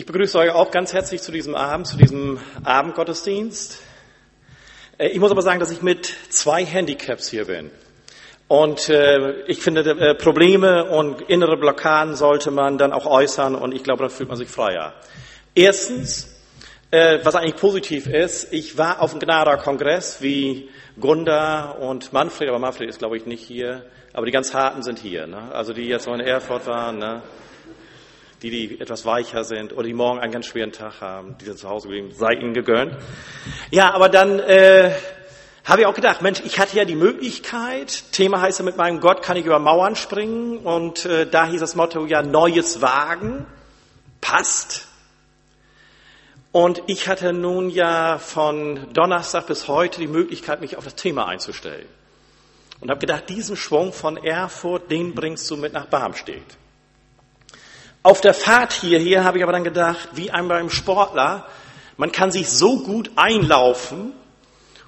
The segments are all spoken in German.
Ich begrüße euch auch ganz herzlich zu diesem Abend, zu diesem Abendgottesdienst. Äh, ich muss aber sagen, dass ich mit zwei Handicaps hier bin. Und äh, ich finde, äh, Probleme und innere Blockaden sollte man dann auch äußern und ich glaube, dann fühlt man sich freier. Erstens, äh, was eigentlich positiv ist, ich war auf dem Gnada-Kongress wie Gunda und Manfred, aber Manfred ist, glaube ich, nicht hier. Aber die ganz Harten sind hier. Ne? Also die jetzt noch in Erfurt waren, ne? Die, die etwas weicher sind oder die morgen einen ganz schweren Tag haben, die sind zu Hause geblieben, sei ihnen gegönnt. Ja, aber dann äh, habe ich auch gedacht, Mensch, ich hatte ja die Möglichkeit, Thema heißt ja, mit meinem Gott kann ich über Mauern springen und äh, da hieß das Motto ja Neues wagen, passt. Und ich hatte nun ja von Donnerstag bis heute die Möglichkeit, mich auf das Thema einzustellen. Und habe gedacht, diesen Schwung von Erfurt, den bringst du mit nach Barmstedt. Auf der Fahrt hierher habe ich aber dann gedacht, wie einmal im Sportler, man kann sich so gut einlaufen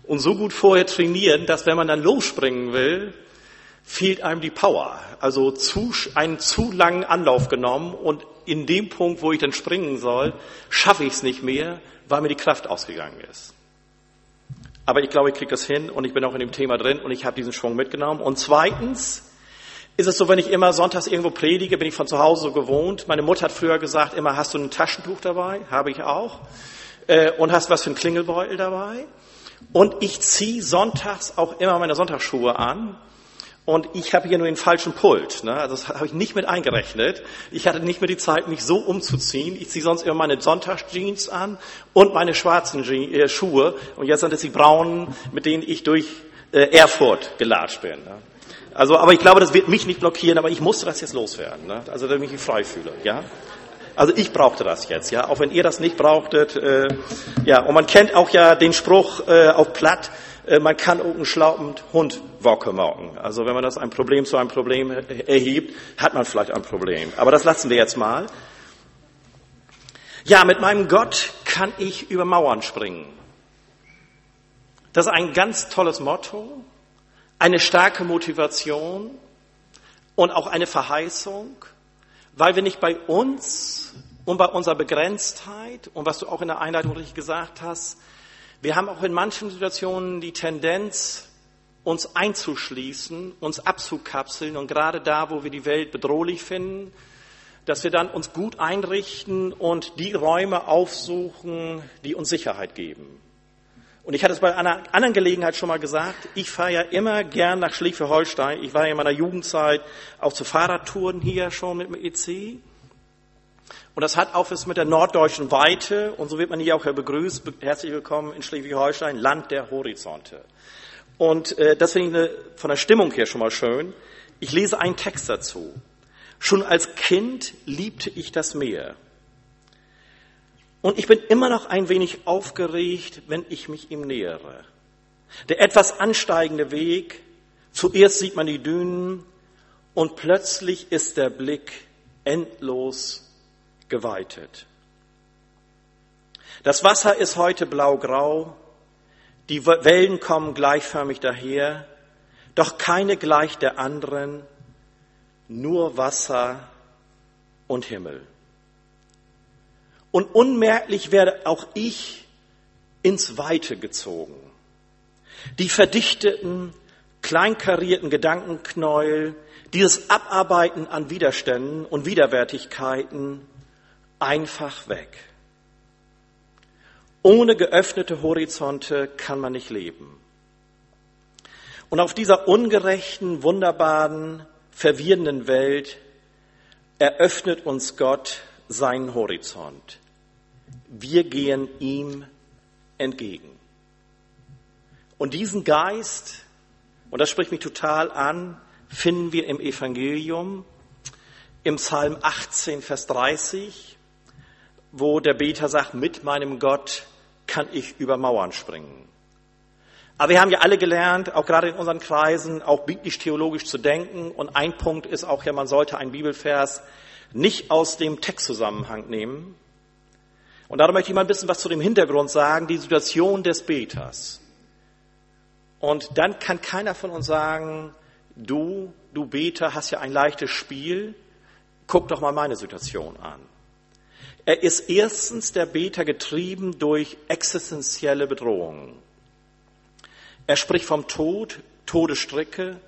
und so gut vorher trainieren, dass wenn man dann losspringen will, fehlt einem die Power. Also zu, einen zu langen Anlauf genommen und in dem Punkt, wo ich dann springen soll, schaffe ich es nicht mehr, weil mir die Kraft ausgegangen ist. Aber ich glaube, ich kriege das hin und ich bin auch in dem Thema drin und ich habe diesen Schwung mitgenommen. Und zweitens, ist es so, wenn ich immer sonntags irgendwo predige, bin ich von zu Hause so gewohnt. Meine Mutter hat früher gesagt, immer hast du ein Taschentuch dabei? Habe ich auch. Äh, und hast was für ein Klingelbeutel dabei? Und ich ziehe sonntags auch immer meine Sonntagsschuhe an. Und ich habe hier nur den falschen Pult. Ne? Also das habe ich nicht mit eingerechnet. Ich hatte nicht mehr die Zeit, mich so umzuziehen. Ich ziehe sonst immer meine Sonntagsjeans an und meine schwarzen äh, Schuhe. Und jetzt sind es die braunen, mit denen ich durch äh, Erfurt gelatscht bin. Ne? Also, aber ich glaube, das wird mich nicht blockieren, aber ich musste das jetzt loswerden, ne? also damit ich mich frei fühle, ja. Also ich brauchte das jetzt, ja, auch wenn ihr das nicht brauchtet, äh, ja. Und man kennt auch ja den Spruch äh, auf Platt, äh, man kann auch einen schlaupend Hund Wocke morgen. Also wenn man das ein Problem zu einem Problem erhebt, hat man vielleicht ein Problem. Aber das lassen wir jetzt mal. Ja, mit meinem Gott kann ich über Mauern springen. Das ist ein ganz tolles Motto eine starke Motivation und auch eine Verheißung, weil wir nicht bei uns und bei unserer Begrenztheit und was du auch in der Einleitung richtig gesagt hast, wir haben auch in manchen Situationen die Tendenz, uns einzuschließen, uns abzukapseln und gerade da, wo wir die Welt bedrohlich finden, dass wir dann uns gut einrichten und die Räume aufsuchen, die uns Sicherheit geben. Und ich hatte es bei einer anderen Gelegenheit schon mal gesagt, ich fahre ja immer gern nach Schleswig-Holstein. Ich war ja in meiner Jugendzeit auch zu Fahrradtouren hier schon mit dem EC. Und das hat auch was mit der norddeutschen Weite, und so wird man hier auch begrüßt, herzlich willkommen in Schleswig-Holstein, Land der Horizonte. Und äh, das finde ich von der Stimmung her schon mal schön. Ich lese einen Text dazu. Schon als Kind liebte ich das Meer. Und ich bin immer noch ein wenig aufgeregt, wenn ich mich ihm nähere. Der etwas ansteigende Weg, zuerst sieht man die Dünen und plötzlich ist der Blick endlos geweitet. Das Wasser ist heute blau-grau, die Wellen kommen gleichförmig daher, doch keine gleich der anderen, nur Wasser und Himmel. Und unmerklich werde auch ich ins Weite gezogen. Die verdichteten, kleinkarierten Gedankenknäuel, dieses Abarbeiten an Widerständen und Widerwärtigkeiten einfach weg. Ohne geöffnete Horizonte kann man nicht leben. Und auf dieser ungerechten, wunderbaren, verwirrenden Welt eröffnet uns Gott seinen Horizont. Wir gehen ihm entgegen. Und diesen Geist, und das spricht mich total an, finden wir im Evangelium, im Psalm 18, Vers 30, wo der Beter sagt, mit meinem Gott kann ich über Mauern springen. Aber wir haben ja alle gelernt, auch gerade in unseren Kreisen, auch biblisch-theologisch zu denken. Und ein Punkt ist auch ja, man sollte einen Bibelvers nicht aus dem Textzusammenhang nehmen, und darum möchte ich mal ein bisschen was zu dem Hintergrund sagen, die Situation des Beters. Und dann kann keiner von uns sagen, du, du Beter, hast ja ein leichtes Spiel, guck doch mal meine Situation an. Er ist erstens der Beter getrieben durch existenzielle Bedrohungen. Er spricht vom Tod, Todesstricke,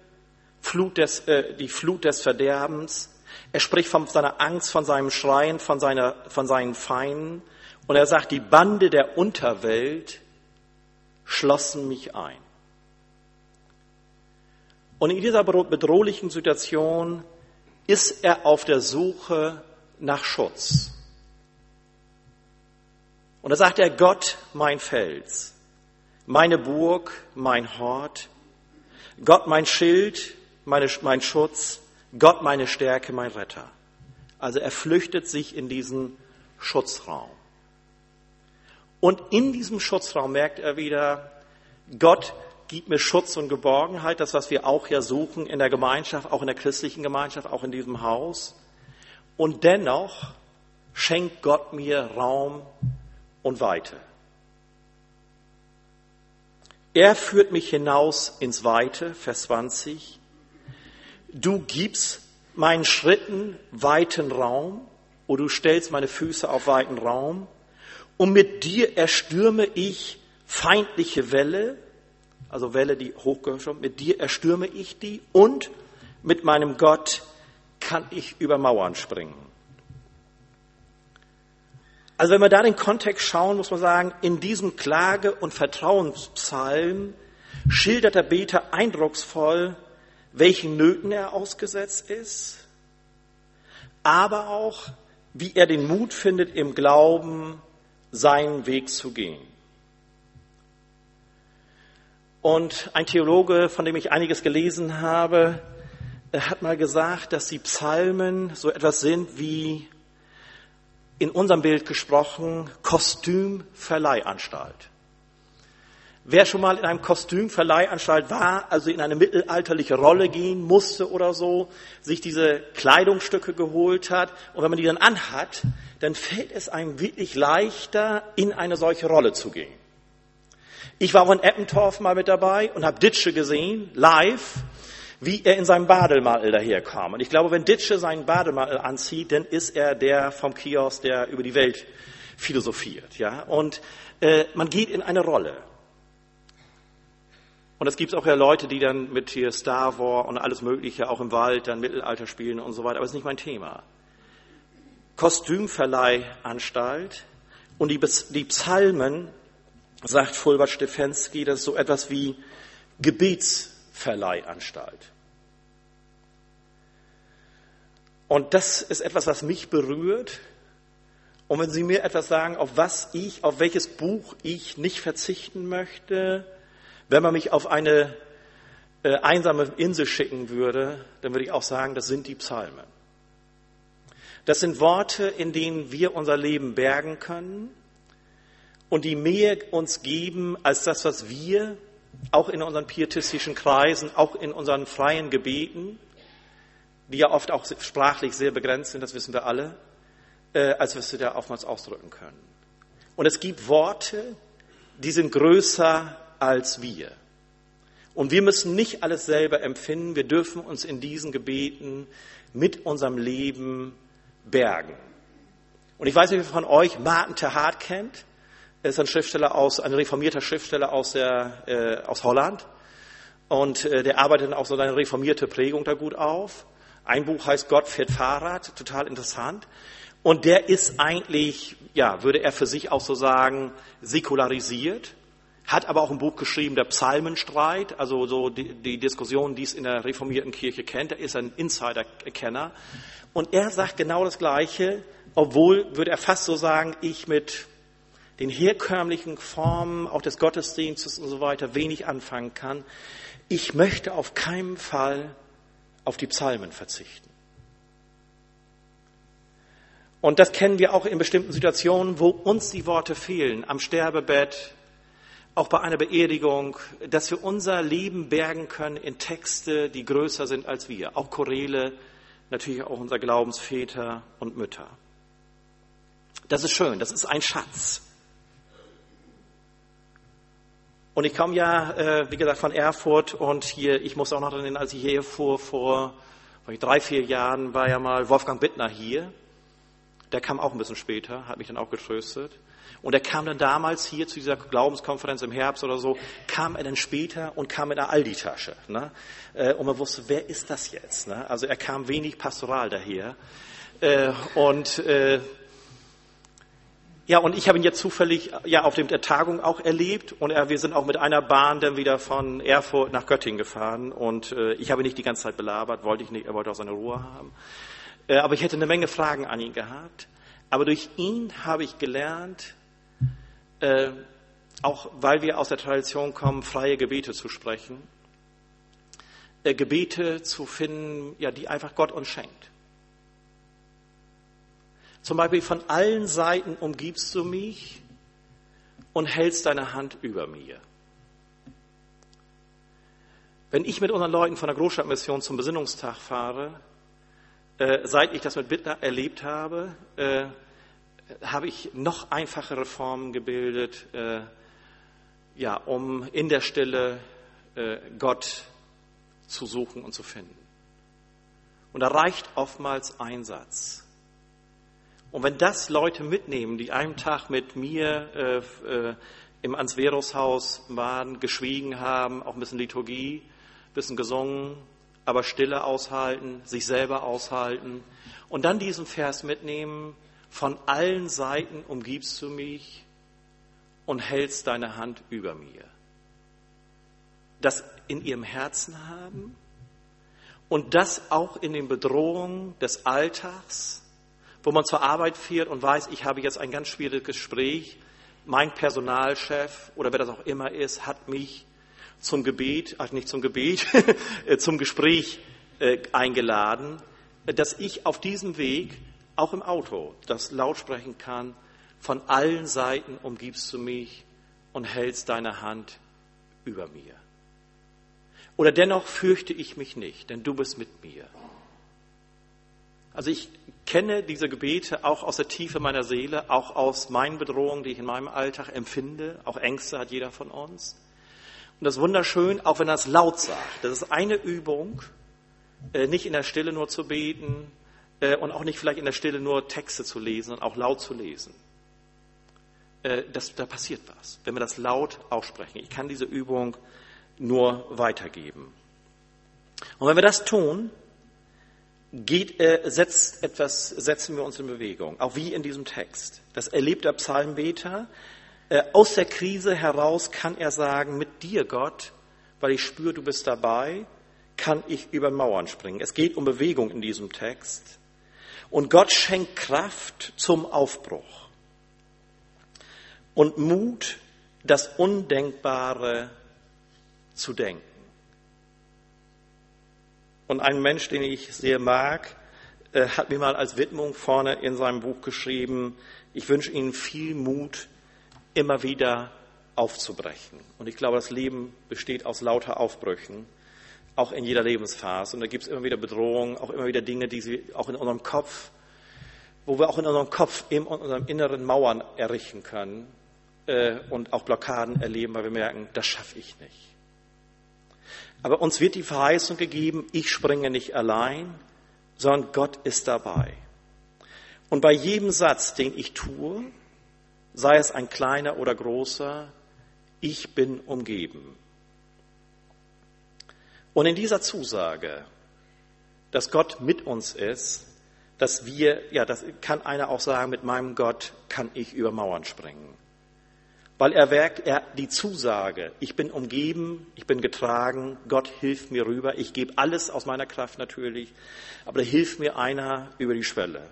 Flut des, äh, die Flut des Verderbens. Er spricht von seiner Angst, von seinem Schreien, von, seiner, von seinen Feinden. Und er sagt, die Bande der Unterwelt schlossen mich ein. Und in dieser bedrohlichen Situation ist er auf der Suche nach Schutz. Und da sagt er, Gott, mein Fels, meine Burg, mein Hort, Gott, mein Schild, meine, mein Schutz, Gott, meine Stärke, mein Retter. Also er flüchtet sich in diesen Schutzraum. Und in diesem Schutzraum merkt er wieder, Gott gibt mir Schutz und Geborgenheit, das, was wir auch ja suchen in der Gemeinschaft, auch in der christlichen Gemeinschaft, auch in diesem Haus. Und dennoch schenkt Gott mir Raum und Weite. Er führt mich hinaus ins Weite, Vers 20. Du gibst meinen Schritten weiten Raum, oder du stellst meine Füße auf weiten Raum, und mit dir erstürme ich feindliche Welle, also Welle, die hochgeschoben, mit dir erstürme ich die, und mit meinem Gott kann ich über Mauern springen. Also wenn wir da den Kontext schauen, muss man sagen, in diesem Klage- und Vertrauenspsalm schildert der Beter eindrucksvoll, welchen Nöten er ausgesetzt ist, aber auch, wie er den Mut findet, im Glauben seinen Weg zu gehen. Und ein Theologe, von dem ich einiges gelesen habe, hat mal gesagt, dass die Psalmen so etwas sind wie in unserem Bild gesprochen, Kostümverleihanstalt. Wer schon mal in einem Kostümverleihanstalt war, also in eine mittelalterliche Rolle gehen musste oder so, sich diese Kleidungsstücke geholt hat und wenn man die dann anhat, dann fällt es einem wirklich leichter, in eine solche Rolle zu gehen. Ich war auch in Eppendorf mal mit dabei und habe Ditsche gesehen, live, wie er in seinem Bademantel daherkam. Und ich glaube, wenn Ditsche seinen Bademantel anzieht, dann ist er der vom Kiosk, der über die Welt philosophiert. Ja? Und äh, man geht in eine Rolle. Und es gibt auch ja Leute, die dann mit hier Star Wars und alles Mögliche auch im Wald dann Mittelalter spielen und so weiter. Aber es ist nicht mein Thema. Kostümverleihanstalt und die, die Psalmen, sagt Fulbert Stefensky, das ist so etwas wie Gebetsverleihanstalt. Und das ist etwas, was mich berührt. Und wenn Sie mir etwas sagen, auf was ich, auf welches Buch ich nicht verzichten möchte, wenn man mich auf eine äh, einsame Insel schicken würde, dann würde ich auch sagen, das sind die Psalmen. Das sind Worte, in denen wir unser Leben bergen können und die mehr uns geben als das, was wir auch in unseren pietistischen Kreisen, auch in unseren freien Gebeten die ja oft auch sprachlich sehr begrenzt sind, das wissen wir alle, äh, als wir sie da oftmals ausdrücken können. Und es gibt Worte, die sind größer als wir. Und wir müssen nicht alles selber empfinden, wir dürfen uns in diesen Gebeten mit unserem Leben bergen. Und ich weiß nicht, wer von euch Martin Terhart kennt. Er ist ein Schriftsteller aus, ein reformierter Schriftsteller aus, der, äh, aus Holland. Und äh, der arbeitet auch so eine reformierte Prägung da gut auf. Ein Buch heißt Gott fährt Fahrrad, total interessant. Und der ist eigentlich, ja, würde er für sich auch so sagen, säkularisiert, hat aber auch ein Buch geschrieben, der Psalmenstreit, also so die, die Diskussion, die es in der reformierten Kirche kennt. Er ist ein Insider-Kenner. Und er sagt genau das Gleiche, obwohl, würde er fast so sagen, ich mit den herkömmlichen Formen auch des Gottesdienstes und so weiter wenig anfangen kann. Ich möchte auf keinen Fall auf die Psalmen verzichten. Und das kennen wir auch in bestimmten Situationen, wo uns die Worte fehlen, am Sterbebett, auch bei einer Beerdigung, dass wir unser Leben bergen können in Texte, die größer sind als wir. Auch Chorele, natürlich auch unser Glaubensväter und Mütter. Das ist schön, das ist ein Schatz. Und ich komme ja, äh, wie gesagt, von Erfurt und hier, ich muss auch noch dran, als ich hier fuhr, vor drei, vier Jahren war ja mal Wolfgang Bittner hier. der kam auch ein bisschen später, hat mich dann auch getröstet. Und er kam dann damals hier zu dieser Glaubenskonferenz im Herbst oder so, kam er dann später und kam in der Aldi-Tasche. Ne? Äh, und man wusste, wer ist das jetzt? Ne? Also er kam wenig pastoral daher. Äh, und äh, ja, und ich habe ihn jetzt zufällig ja auf der Tagung auch erlebt und er, wir sind auch mit einer Bahn dann wieder von Erfurt nach Göttingen gefahren und äh, ich habe ihn nicht die ganze Zeit belabert, wollte ich nicht, er wollte auch seine Ruhe haben. Äh, aber ich hätte eine Menge Fragen an ihn gehabt. Aber durch ihn habe ich gelernt, äh, auch weil wir aus der Tradition kommen, freie Gebete zu sprechen, äh, Gebete zu finden, ja, die einfach Gott uns schenkt. Zum Beispiel von allen Seiten umgibst du mich und hältst deine Hand über mir. Wenn ich mit unseren Leuten von der Großstadtmission zum Besinnungstag fahre, äh, seit ich das mit Bittner erlebt habe, äh, habe ich noch einfachere Formen gebildet, äh, ja, um in der Stille äh, Gott zu suchen und zu finden. Und da reicht oftmals ein Satz. Und wenn das Leute mitnehmen, die einen Tag mit mir äh, äh, im Ansverus-Haus waren, geschwiegen haben, auch ein bisschen Liturgie, ein bisschen gesungen, aber Stille aushalten, sich selber aushalten und dann diesen Vers mitnehmen, von allen Seiten umgibst du mich und hältst deine Hand über mir. Das in ihrem Herzen haben und das auch in den Bedrohungen des Alltags, wo man zur Arbeit fährt und weiß, ich habe jetzt ein ganz schwieriges Gespräch, mein Personalchef oder wer das auch immer ist, hat mich zum Gebet, also nicht zum Gebet, zum Gespräch äh, eingeladen, dass ich auf diesem Weg auch im Auto, das laut sprechen kann, von allen Seiten umgibst du mich und hältst deine Hand über mir. Oder dennoch fürchte ich mich nicht, denn du bist mit mir. Also ich kenne diese Gebete auch aus der Tiefe meiner Seele, auch aus meinen Bedrohungen, die ich in meinem Alltag empfinde. Auch Ängste hat jeder von uns. Und das ist wunderschön, auch wenn er es laut sagt. Das ist eine Übung, äh, nicht in der Stille nur zu beten, und auch nicht vielleicht in der Stille nur Texte zu lesen, sondern auch laut zu lesen. Äh, das, da passiert was, wenn wir das laut aussprechen. Ich kann diese Übung nur weitergeben. Und wenn wir das tun, geht, äh, setzt etwas, setzen wir uns in Bewegung, auch wie in diesem Text. Das erlebt der Psalmbeter. Äh, aus der Krise heraus kann er sagen, mit dir, Gott, weil ich spüre, du bist dabei, kann ich über Mauern springen. Es geht um Bewegung in diesem Text. Und Gott schenkt Kraft zum Aufbruch und Mut, das Undenkbare zu denken. Und ein Mensch, den ich sehr mag, äh, hat mir mal als Widmung vorne in seinem Buch geschrieben, ich wünsche Ihnen viel Mut, immer wieder aufzubrechen. Und ich glaube, das Leben besteht aus lauter Aufbrüchen auch in jeder Lebensphase. Und da gibt es immer wieder Bedrohungen, auch immer wieder Dinge, die sie auch in unserem Kopf, wo wir auch in unserem Kopf, in unserem inneren Mauern errichten können äh, und auch Blockaden erleben, weil wir merken, das schaffe ich nicht. Aber uns wird die Verheißung gegeben, ich springe nicht allein, sondern Gott ist dabei. Und bei jedem Satz, den ich tue, sei es ein kleiner oder großer, ich bin umgeben. Und in dieser Zusage, dass Gott mit uns ist, dass wir, ja, das kann einer auch sagen, mit meinem Gott kann ich über Mauern springen. Weil er werkt, er, die Zusage, ich bin umgeben, ich bin getragen, Gott hilft mir rüber, ich gebe alles aus meiner Kraft natürlich, aber da hilft mir einer über die Schwelle.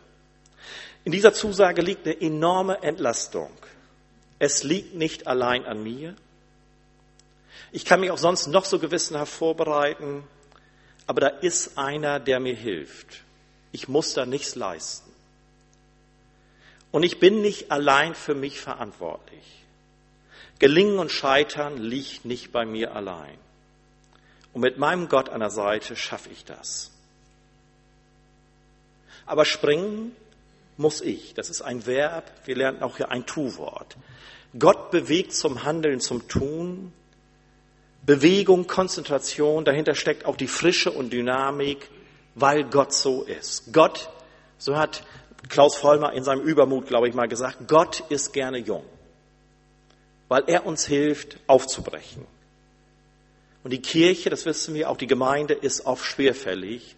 In dieser Zusage liegt eine enorme Entlastung. Es liegt nicht allein an mir, ich kann mich auch sonst noch so gewissenhaft vorbereiten, aber da ist einer, der mir hilft. Ich muss da nichts leisten. Und ich bin nicht allein für mich verantwortlich. Gelingen und Scheitern liegt nicht bei mir allein. Und mit meinem Gott an der Seite schaffe ich das. Aber springen muss ich. Das ist ein Verb. Wir lernen auch hier ein Tu-Wort. Gott bewegt zum Handeln, zum Tun. Bewegung, Konzentration, dahinter steckt auch die Frische und Dynamik, weil Gott so ist. Gott, so hat Klaus Vollmer in seinem Übermut, glaube ich, mal gesagt, Gott ist gerne jung, weil er uns hilft, aufzubrechen. Und die Kirche, das wissen wir, auch die Gemeinde ist oft schwerfällig,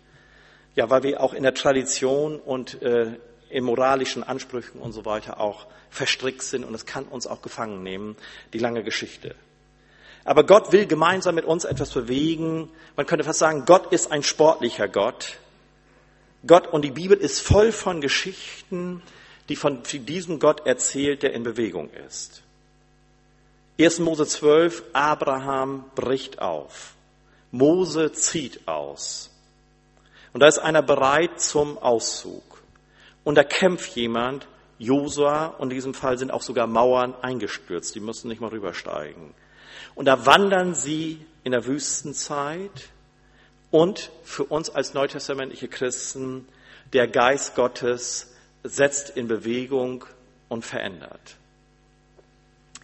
ja, weil wir auch in der Tradition und äh, in moralischen Ansprüchen und so weiter auch verstrickt sind und es kann uns auch gefangen nehmen, die lange Geschichte. Aber Gott will gemeinsam mit uns etwas bewegen. Man könnte fast sagen, Gott ist ein sportlicher Gott. Gott und die Bibel ist voll von Geschichten, die von diesem Gott erzählt, der in Bewegung ist. 1. Mose 12, Abraham bricht auf. Mose zieht aus. Und da ist einer bereit zum Auszug. Und da kämpft jemand, Josua, und in diesem Fall sind auch sogar Mauern eingestürzt, die mussten nicht mal rübersteigen. Und da wandern sie in der Wüstenzeit und für uns als neutestamentliche Christen, der Geist Gottes setzt in Bewegung und verändert.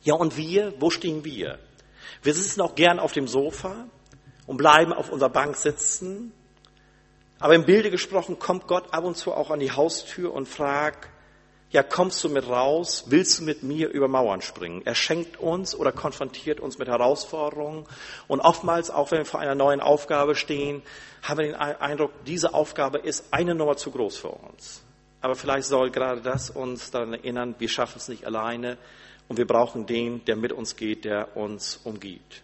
Ja, und wir, wo stehen wir? Wir sitzen auch gern auf dem Sofa und bleiben auf unserer Bank sitzen. Aber im Bilde gesprochen kommt Gott ab und zu auch an die Haustür und fragt, ja, kommst du mit raus? Willst du mit mir über Mauern springen? Er schenkt uns oder konfrontiert uns mit Herausforderungen. Und oftmals, auch wenn wir vor einer neuen Aufgabe stehen, haben wir den Eindruck, diese Aufgabe ist eine Nummer zu groß für uns. Aber vielleicht soll gerade das uns daran erinnern, wir schaffen es nicht alleine und wir brauchen den, der mit uns geht, der uns umgibt.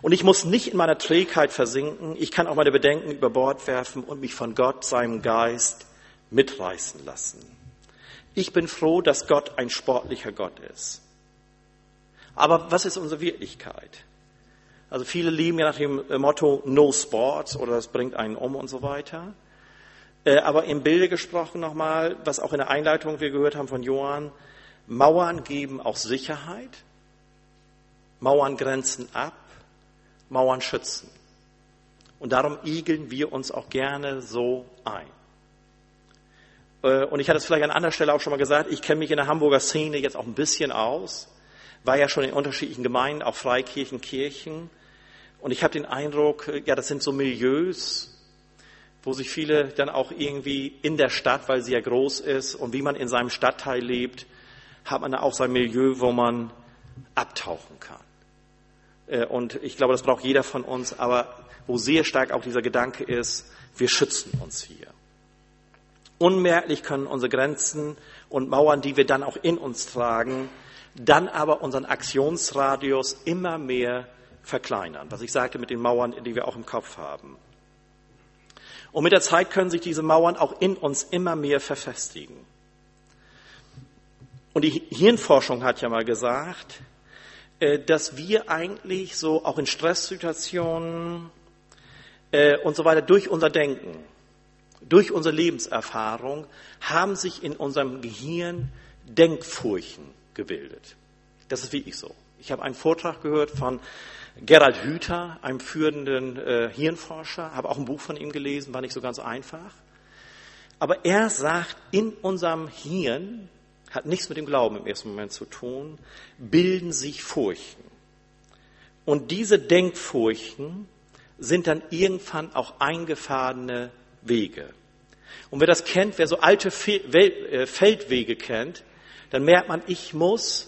Und ich muss nicht in meiner Trägheit versinken. Ich kann auch meine Bedenken über Bord werfen und mich von Gott, seinem Geist, mitreißen lassen. Ich bin froh, dass Gott ein sportlicher Gott ist. Aber was ist unsere Wirklichkeit? Also viele leben ja nach dem Motto No Sports oder das bringt einen um und so weiter. Äh, aber im Bilde gesprochen nochmal, was auch in der Einleitung wir gehört haben von Johann, Mauern geben auch Sicherheit, Mauern grenzen ab, Mauern schützen. Und darum igeln wir uns auch gerne so ein. Äh, und ich hatte es vielleicht an anderer Stelle auch schon mal gesagt, ich kenne mich in der Hamburger Szene jetzt auch ein bisschen aus, war ja schon in unterschiedlichen Gemeinden, auch Freikirchen, Kirchen. Und ich habe den Eindruck, ja, das sind so Milieus, wo sich viele dann auch irgendwie in der Stadt, weil sie ja groß ist und wie man in seinem Stadtteil lebt, hat man da auch sein Milieu, wo man abtauchen kann. Äh, und ich glaube, das braucht jeder von uns, aber wo sehr stark auch dieser Gedanke ist, wir schützen uns hier. Unmerklich können unsere Grenzen und Mauern, die wir dann auch in uns tragen, dann aber unseren Aktionsradius immer mehr verkleinern. Was ich sagte mit den Mauern, die wir auch im Kopf haben. Und mit der Zeit können sich diese Mauern auch in uns immer mehr verfestigen. Und die Hirnforschung hat ja mal gesagt, äh, dass wir eigentlich so auch in Stresssituationen äh, und so weiter durch unser Denken durch unsere Lebenserfahrung haben sich in unserem Gehirn Denkfurchen gebildet. Das ist wirklich so. Ich habe einen Vortrag gehört von Gerald Hüther, einem führenden äh, Hirnforscher, habe auch ein Buch von ihm gelesen, war nicht so ganz einfach. Aber er sagt, in unserem Hirn, hat nichts mit dem Glauben im ersten Moment zu tun, bilden sich Furchen. Und diese Denkfurchen sind dann irgendwann auch eingefahrene Wege. Und wer das kennt, wer so alte äh, Feldwege kennt, dann merkt man, ich muss,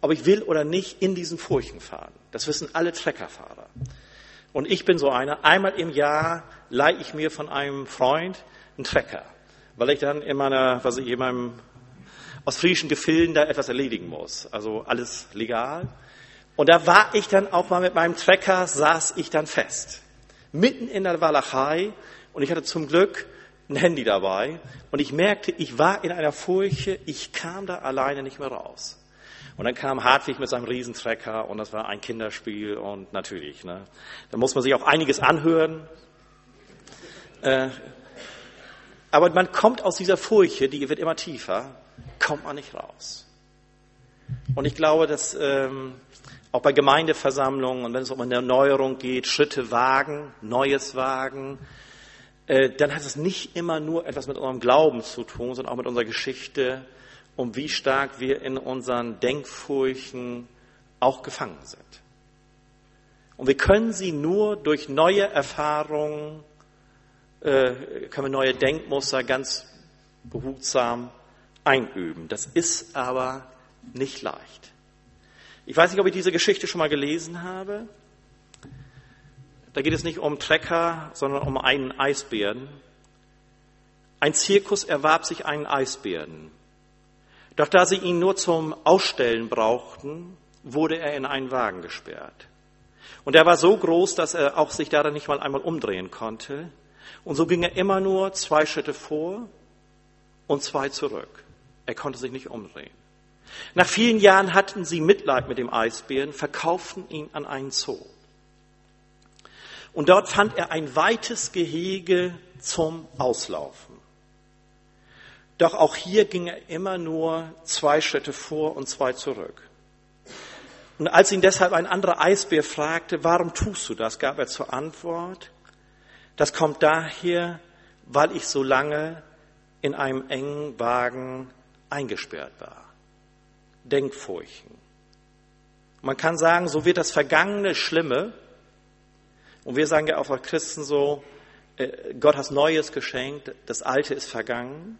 ob ich will oder nicht, in diesen Furchen fahren. Das wissen alle Treckerfahrer. Und ich bin so einer. Einmal im Jahr leihe ich mir von einem Freund einen Trecker, weil ich dann in meiner, was ich in meinem ostfriesischen Gefilden da etwas erledigen muss. Also alles legal. Und da war ich dann auch mal mit meinem Trecker, saß ich dann fest. Mitten in der Walachei und ich hatte zum Glück ein Handy dabei und ich merkte, ich war in einer Furche, ich kam da alleine nicht mehr raus. Und dann kam Hartwig mit seinem Riesentrecker und das war ein Kinderspiel und natürlich, ne, da muss man sich auch einiges anhören. Äh, aber man kommt aus dieser Furche, die wird immer tiefer, kommt man nicht raus. Und ich glaube, dass ähm, auch bei Gemeindeversammlungen und wenn es um eine Erneuerung geht, Schritte wagen, Neues wagen, dann hat es nicht immer nur etwas mit unserem Glauben zu tun, sondern auch mit unserer Geschichte und wie stark wir in unseren Denkfurchen auch gefangen sind. Und wir können sie nur durch neue Erfahrungen, äh, können wir neue Denkmuster ganz behutsam einüben. Das ist aber nicht leicht. Ich weiß nicht, ob ich diese Geschichte schon mal gelesen habe. Da geht es nicht um Trecker, sondern um einen Eisbären. Ein Zirkus erwarb sich einen Eisbären. Doch da sie ihn nur zum Ausstellen brauchten, wurde er in einen Wagen gesperrt. Und er war so groß, dass er auch sich darin nicht mal einmal umdrehen konnte. Und so ging er immer nur zwei Schritte vor und zwei zurück. Er konnte sich nicht umdrehen. Nach vielen Jahren hatten sie Mitleid mit dem Eisbären, verkauften ihn an einen Zoo. Und dort fand er ein weites Gehege zum Auslaufen. Doch auch hier ging er immer nur zwei Schritte vor und zwei zurück. Und als ihn deshalb ein anderer Eisbär fragte, warum tust du das, gab er zur Antwort, das kommt daher, weil ich so lange in einem engen Wagen eingesperrt war. Denkfurchen. Man kann sagen, so wird das Vergangene Schlimme, und wir sagen ja auch als Christen so, äh, Gott hat Neues geschenkt, das Alte ist vergangen.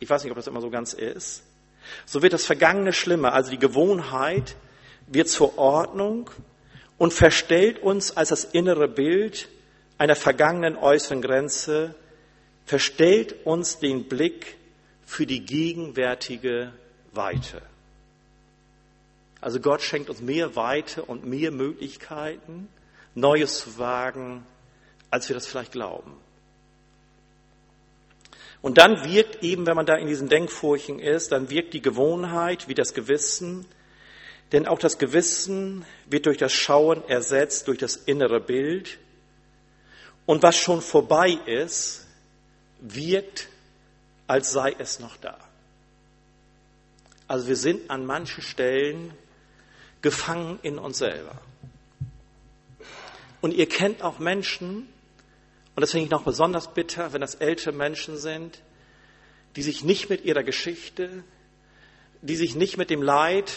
Ich weiß nicht, ob das immer so ganz ist. So wird das Vergangene schlimmer, also die Gewohnheit wird zur Ordnung und verstellt uns als das innere Bild einer vergangenen äußeren Grenze, verstellt uns den Blick für die gegenwärtige Weite. Also Gott schenkt uns mehr Weite und mehr Möglichkeiten, Neues zu wagen, als wir das vielleicht glauben. Und dann wirkt eben, wenn man da in diesen Denkfurchen ist, dann wirkt die Gewohnheit wie das Gewissen, denn auch das Gewissen wird durch das Schauen ersetzt, durch das innere Bild. Und was schon vorbei ist, wirkt, als sei es noch da. Also wir sind an manchen Stellen gefangen in uns selber. Und ihr kennt auch Menschen, und das finde ich noch besonders bitter, wenn das ältere Menschen sind, die sich nicht mit ihrer Geschichte, die sich nicht mit dem Leid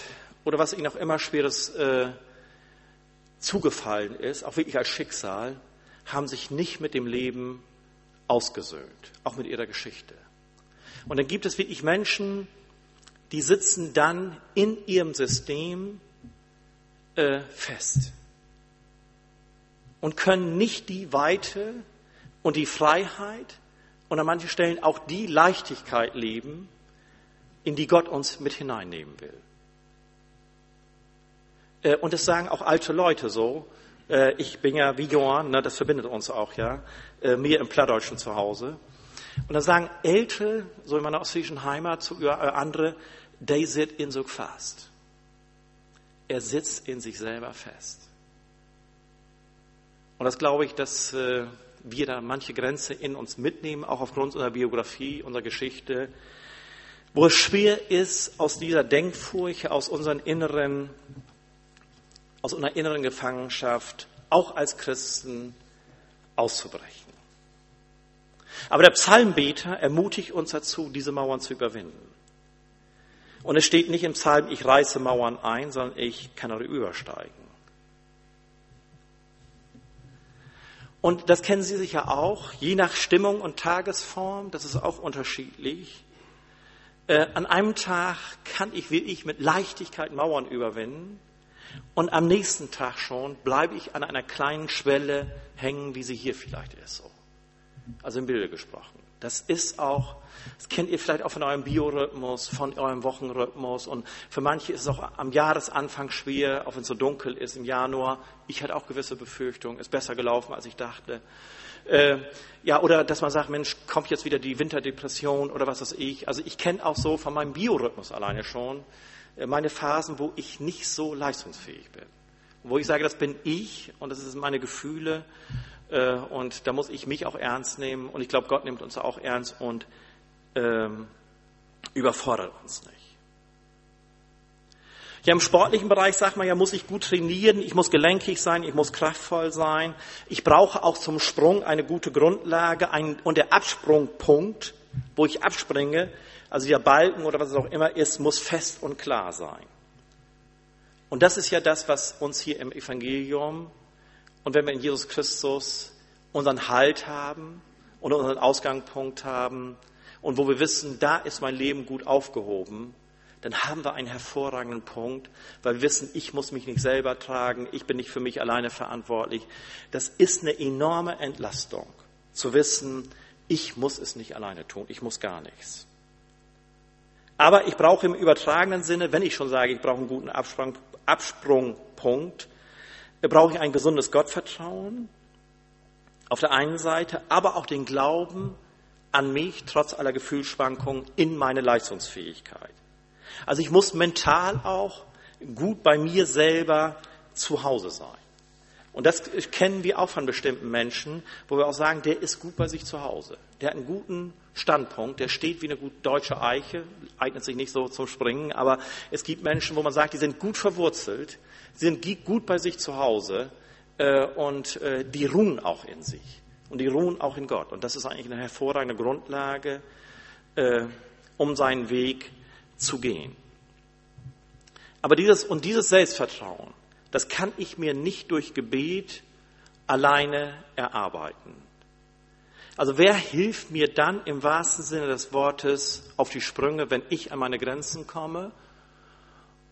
oder was ihnen auch immer Schweres äh, zugefallen ist, auch wirklich als Schicksal, haben sich nicht mit dem Leben ausgesöhnt, auch mit ihrer Geschichte. Und dann gibt es wirklich Menschen, die sitzen dann in ihrem System äh, fest und können nicht die Weite und die Freiheit und an manchen Stellen auch die Leichtigkeit leben, in die Gott uns mit hineinnehmen will. Äh, und das sagen auch alte Leute so. Äh, ich bin ja wie Johann, ne, das verbindet uns auch, ja, äh, mir im Plattdeutschen zu Hause. Und dann sagen Ältere, so in meiner ostfriesischen Heimat, zu andere, they sit in so fast. Er sitzt in sich selber fest. Und das glaube ich, dass wir da manche Grenze in uns mitnehmen, auch aufgrund unserer Biografie, unserer Geschichte, wo es schwer ist, aus dieser Denkfurche, aus unseren inneren aus unserer inneren Gefangenschaft auch als Christen auszubrechen. Aber der Psalmbeter ermutigt uns dazu, diese Mauern zu überwinden. Und es steht nicht im Psalm, ich reiße Mauern ein, sondern ich kann eure übersteigen. Und das kennen Sie sicher auch, je nach Stimmung und Tagesform, das ist auch unterschiedlich. Äh, an einem Tag kann ich wirklich mit Leichtigkeit Mauern überwinden und am nächsten Tag schon bleibe ich an einer kleinen Schwelle hängen, wie sie hier vielleicht ist. So. Also im Bilde gesprochen. Das ist auch, das kennt ihr vielleicht auch von eurem Biorhythmus, von eurem Wochenrhythmus. Und für manche ist es auch am Jahresanfang schwer, auch wenn es so dunkel ist im Januar. Ich hatte auch gewisse Befürchtungen, ist besser gelaufen, als ich dachte. Äh, ja, oder dass man sagt, Mensch, kommt jetzt wieder die Winterdepression oder was weiß ich. Also ich kenne auch so von meinem Biorhythmus alleine schon, äh, meine Phasen, wo ich nicht so leistungsfähig bin. Wo ich sage, das bin ich und das sind meine Gefühle und da muss ich mich auch ernst nehmen und ich glaube, Gott nimmt uns auch ernst und ähm, überfordert uns nicht. Ja, im sportlichen Bereich sagt man ja, muss ich gut trainieren, ich muss gelenkig sein, ich muss kraftvoll sein. Ich brauche auch zum Sprung eine gute Grundlage ein, und der Absprungpunkt, wo ich abspringe, also der Balken oder was es auch immer ist, muss fest und klar sein. Und das ist ja das, was uns hier im Evangelium und wenn wir in Jesus Christus unseren Halt haben und unseren Ausgangspunkt haben und wo wir wissen, da ist mein Leben gut aufgehoben, dann haben wir einen hervorragenden Punkt, weil wir wissen, ich muss mich nicht selber tragen, ich bin nicht für mich alleine verantwortlich. Das ist eine enorme Entlastung, zu wissen, ich muss es nicht alleine tun, ich muss gar nichts. Aber ich brauche im übertragenen Sinne, wenn ich schon sage, ich brauche einen guten Absprung, Absprungpunkt, brauche ich ein gesundes Gottvertrauen auf der einen Seite, aber auch den Glauben an mich trotz aller Gefühlsschwankungen in meine Leistungsfähigkeit. Also ich muss mental auch gut bei mir selber zu Hause sein. Und das kennen wir auch von bestimmten Menschen, wo wir auch sagen, der ist gut bei sich zu Hause. Der hat einen guten Standpunkt, der steht wie eine gut deutsche Eiche, eignet sich nicht so zum Springen, aber es gibt Menschen, wo man sagt, die sind gut verwurzelt, sind gut bei sich zu Hause äh, und äh, die ruhen auch in sich und die ruhen auch in Gott. Und das ist eigentlich eine hervorragende Grundlage, äh, um seinen Weg zu gehen. Aber dieses, und dieses Selbstvertrauen, das kann ich mir nicht durch Gebet alleine erarbeiten. Also wer hilft mir dann im wahrsten Sinne des Wortes auf die Sprünge, wenn ich an meine Grenzen komme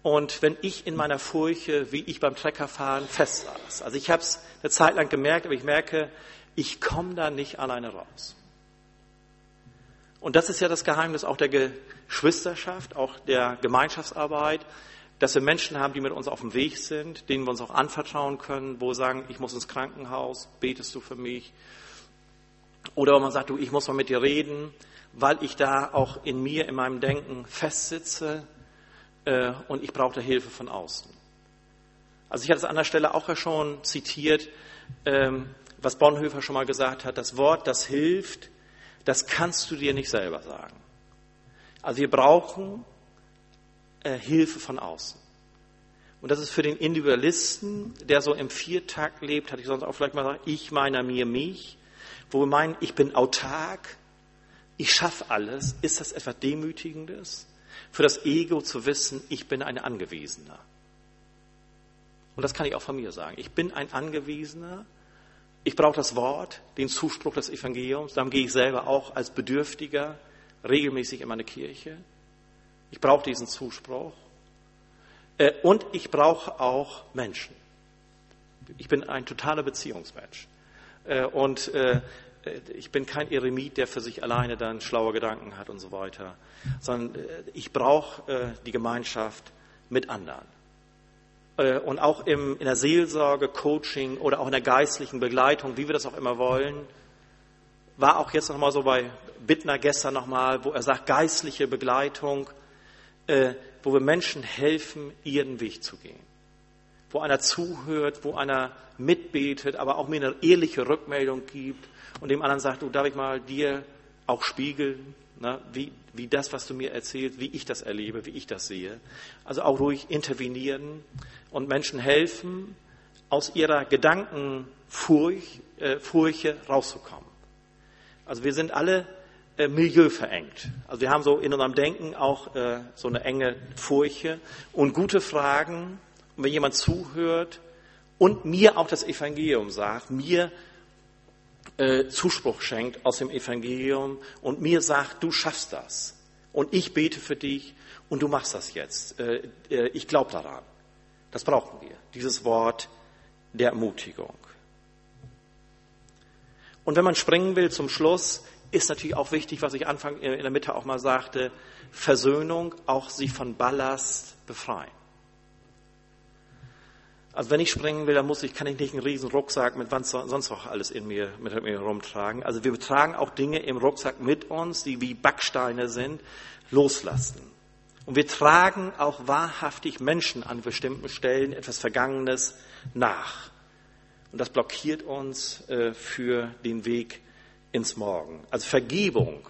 und wenn ich in meiner Furche, wie ich beim Treckerfahren festsaß. Also ich habe es eine Zeit lang gemerkt, aber ich merke, ich komme da nicht alleine raus. Und das ist ja das Geheimnis auch der Geschwisterschaft, auch der Gemeinschaftsarbeit, dass wir Menschen haben, die mit uns auf dem Weg sind, denen wir uns auch anvertrauen können, wo wir sagen, ich muss ins Krankenhaus, betest du für mich? Oder wenn man sagt, du, ich muss mal mit dir reden, weil ich da auch in mir, in meinem Denken festsitze äh, und ich brauche da Hilfe von außen. Also ich hatte es an der Stelle auch ja schon zitiert, ähm, was Bonhoeffer schon mal gesagt hat, das Wort, das hilft, das kannst du dir nicht selber sagen. Also wir brauchen äh, Hilfe von außen. Und das ist für den Individualisten, der so im Viertakt lebt, hatte ich sonst auch vielleicht mal gesagt, ich, meiner, mir, mich, wo wir meinen, ich bin autark, ich schaffe alles, ist das etwas Demütigendes? Für das Ego zu wissen, ich bin ein Angewiesener. Und das kann ich auch von mir sagen. Ich bin ein Angewiesener. Ich brauche das Wort, den Zuspruch des Evangeliums. Dann gehe ich selber auch als Bedürftiger regelmäßig in meine Kirche. Ich brauche diesen Zuspruch. Äh, und ich brauche auch Menschen. Ich bin ein totaler Beziehungsmensch. Äh, und äh, ich bin kein Eremit, der für sich alleine dann schlaue Gedanken hat und so weiter, sondern ich brauche die Gemeinschaft mit anderen. Und auch in der Seelsorge, Coaching oder auch in der geistlichen Begleitung, wie wir das auch immer wollen, war auch jetzt nochmal so bei Bittner gestern nochmal, wo er sagt, geistliche Begleitung äh, wo wir Menschen helfen, ihren Weg zu gehen. Wo einer zuhört, wo einer mitbetet, aber auch mir eine ehrliche Rückmeldung gibt und dem anderen sagt, du darf ich mal dir auch spiegeln, na, wie, wie das, was du mir erzählst, wie ich das erlebe, wie ich das sehe. Also auch ruhig intervenieren und Menschen helfen, aus ihrer Gedankenfurche äh, rauszukommen. Also wir sind alle Milieu verengt. Also wir haben so in unserem Denken auch äh, so eine enge Furche und gute Fragen. Und wenn jemand zuhört und mir auch das Evangelium sagt, mir äh, Zuspruch schenkt aus dem Evangelium und mir sagt, du schaffst das und ich bete für dich und du machst das jetzt. Äh, äh ich glaube daran. Das brauchen wir, dieses Wort der Ermutigung. Und wenn man springen will zum Schluss, ist natürlich auch wichtig, was ich Anfang äh, in der Mitte auch mal sagte, Versöhnung, auch sich von Ballast befreien. Also wenn ich springen will, dann muss ich, kann ich nicht einen riesen Rucksack mit was sonst noch alles in mir, mit mir rumtragen. Also wir tragen auch Dinge im Rucksack mit uns, die wie Backsteine sind, loslassen. Und wir tragen auch wahrhaftig Menschen an bestimmten Stellen etwas Vergangenes nach. Und das blockiert uns äh, für den Weg ins Morgen. Also Vergebung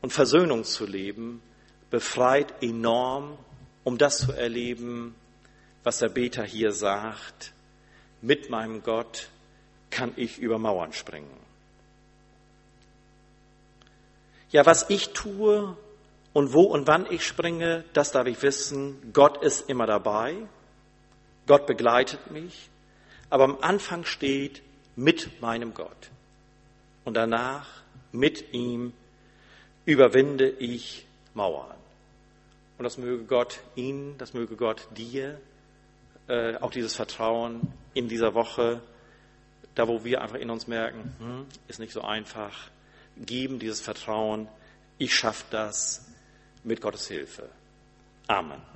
und Versöhnung zu leben, befreit enorm, um das zu erleben, was der Beter hier sagt. Mit meinem Gott kann ich über Mauern springen. Ja, was ich tue und wo und wann ich springe, das darf ich wissen. Gott ist immer dabei. Gott begleitet mich. Aber am Anfang steht mit meinem Gott und danach mit ihm überwinde ich Mauern. Und das möge Gott Ihnen, das möge Gott dir, äh, auch dieses Vertrauen in dieser Woche, da wo wir einfach in uns merken, hm, ist nicht so einfach, geben dieses Vertrauen, ich schaffe das mit Gottes Hilfe. Amen.